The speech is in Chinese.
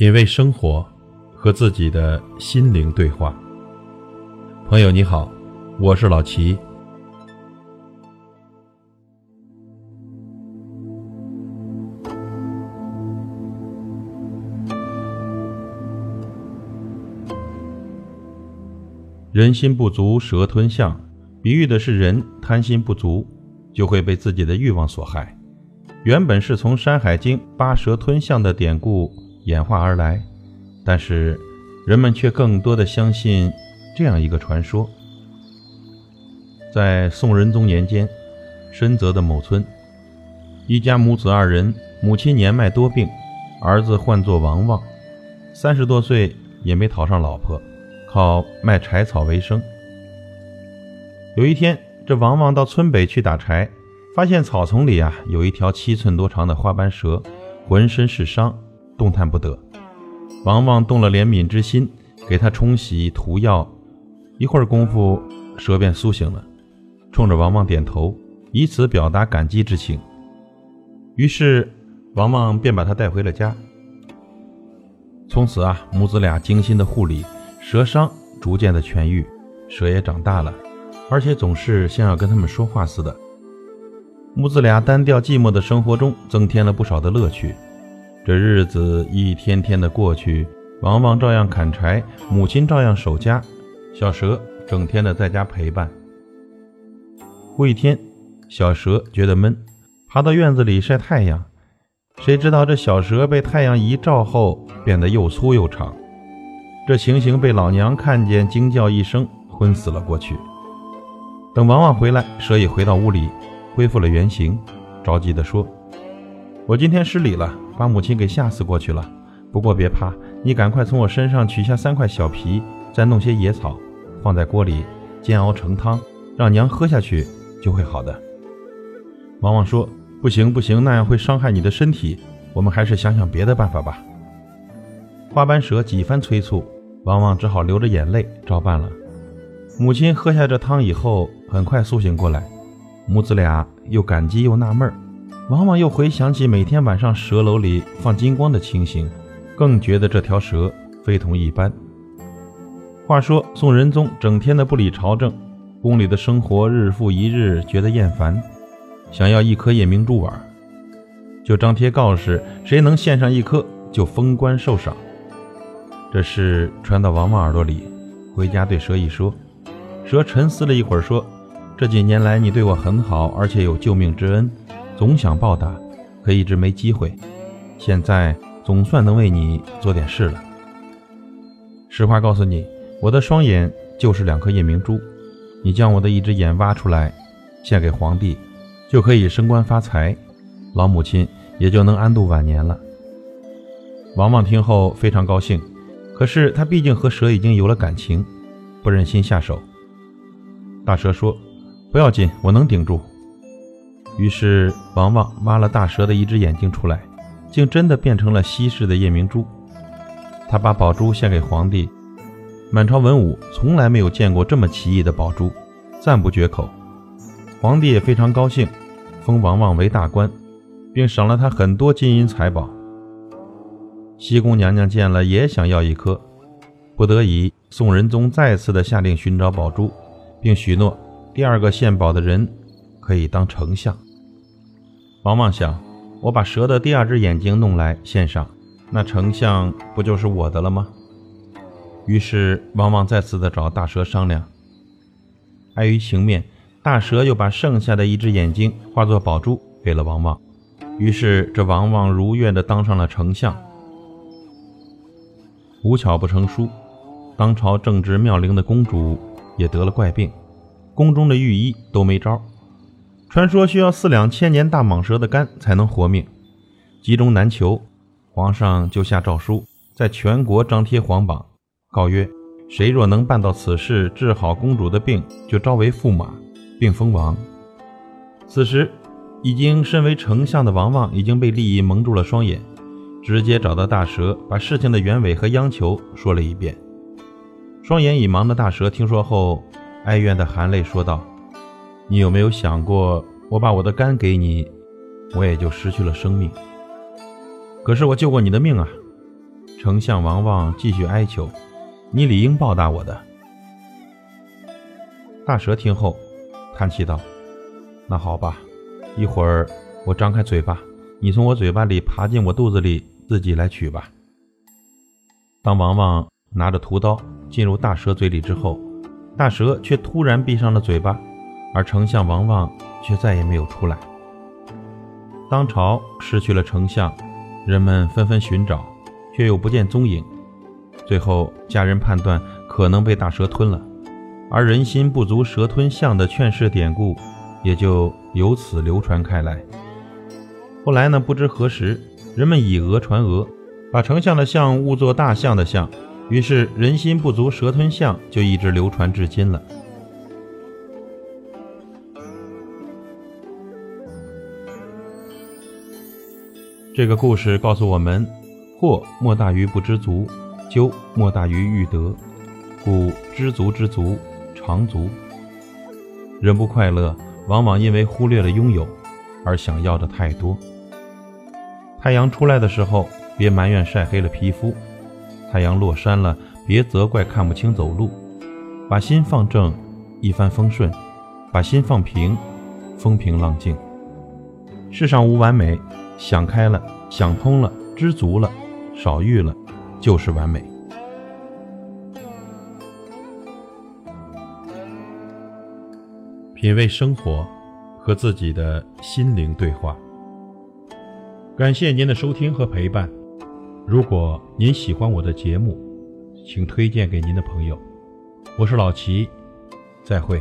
品味生活，和自己的心灵对话。朋友你好，我是老齐。人心不足蛇吞象，比喻的是人贪心不足，就会被自己的欲望所害。原本是从《山海经》八蛇吞象的典故。演化而来，但是人们却更多的相信这样一个传说：在宋仁宗年间，深泽的某村，一家母子二人，母亲年迈多病，儿子唤作王旺，三十多岁也没讨上老婆，靠卖柴草为生。有一天，这王旺到村北去打柴，发现草丛里啊有一条七寸多长的花斑蛇，浑身是伤。动弹不得，王旺动了怜悯之心，给他冲洗涂药。一会儿功夫，蛇便苏醒了，冲着王旺点头，以此表达感激之情。于是，王旺便把他带回了家。从此啊，母子俩精心的护理，蛇伤逐渐的痊愈，蛇也长大了，而且总是像要跟他们说话似的。母子俩单调寂寞的生活中，增添了不少的乐趣。这日子一天天的过去，王旺照样砍柴，母亲照样守家，小蛇整天的在家陪伴。过一天，小蛇觉得闷，爬到院子里晒太阳。谁知道这小蛇被太阳一照后，变得又粗又长。这情形被老娘看见，惊叫一声，昏死了过去。等王旺回来，蛇已回到屋里，恢复了原形，着急地说：“我今天失礼了。”把母亲给吓死过去了。不过别怕，你赶快从我身上取下三块小皮，再弄些野草，放在锅里煎熬成汤，让娘喝下去，就会好的。王旺说：“不行不行，那样会伤害你的身体。我们还是想想别的办法吧。”花斑蛇几番催促，王旺只好流着眼泪照办了。母亲喝下这汤以后，很快苏醒过来，母子俩又感激又纳闷儿。往往又回想起每天晚上蛇楼里放金光的情形，更觉得这条蛇非同一般。话说宋仁宗整天的不理朝政，宫里的生活日复一日，觉得厌烦，想要一颗夜明珠玩，就张贴告示，谁能献上一颗就封官受赏。这事传到王旺耳朵里，回家对蛇一说，蛇沉思了一会儿说：“这几年来你对我很好，而且有救命之恩。”总想报答，可一直没机会。现在总算能为你做点事了。实话告诉你，我的双眼就是两颗夜明珠。你将我的一只眼挖出来，献给皇帝，就可以升官发财，老母亲也就能安度晚年了。王旺听后非常高兴，可是他毕竟和蛇已经有了感情，不忍心下手。大蛇说：“不要紧，我能顶住。”于是，王旺挖了大蛇的一只眼睛出来，竟真的变成了稀世的夜明珠。他把宝珠献给皇帝，满朝文武从来没有见过这么奇异的宝珠，赞不绝口。皇帝也非常高兴，封王旺为大官，并赏了他很多金银财宝。西宫娘娘见了，也想要一颗，不得已，宋仁宗再次的下令寻找宝珠，并许诺第二个献宝的人可以当丞相。王旺想，我把蛇的第二只眼睛弄来献上，那丞相不就是我的了吗？于是王旺再次的找大蛇商量。碍于情面，大蛇又把剩下的一只眼睛化作宝珠给了王旺。于是这王旺如愿的当上了丞相。无巧不成书，当朝正值妙龄的公主也得了怪病，宫中的御医都没招。传说需要四两千年大蟒蛇的肝才能活命，急中难求，皇上就下诏书，在全国张贴皇榜，告曰：谁若能办到此事，治好公主的病，就招为驸马，并封王。此时，已经身为丞相的王旺已经被利益蒙住了双眼，直接找到大蛇，把事情的原委和央求说了一遍。双眼已盲的大蛇听说后，哀怨的含泪说道。你有没有想过，我把我的肝给你，我也就失去了生命。可是我救过你的命啊！丞相王旺继续哀求：“你理应报答我的。”大蛇听后，叹气道：“那好吧，一会儿我张开嘴巴，你从我嘴巴里爬进我肚子里，自己来取吧。”当王旺拿着屠刀进入大蛇嘴里之后，大蛇却突然闭上了嘴巴，而丞相王旺却再也没有出来。当朝失去了丞相，人们纷纷寻找，却又不见踪影。最后，家人判断可能被大蛇吞了。而人心不足蛇吞象的劝世典故，也就由此流传开来。后来呢，不知何时，人们以讹传讹，把丞相的相误作大象的象，于是人心不足蛇吞象就一直流传至今了。这个故事告诉我们：祸莫大于不知足，咎莫大于欲得，故知足知足。常足，人不快乐，往往因为忽略了拥有，而想要的太多。太阳出来的时候，别埋怨晒黑了皮肤；太阳落山了，别责怪看不清走路。把心放正，一帆风顺；把心放平，风平浪静。世上无完美，想开了，想通了，知足了，少欲了，就是完美。品味生活，和自己的心灵对话。感谢您的收听和陪伴。如果您喜欢我的节目，请推荐给您的朋友。我是老齐，再会。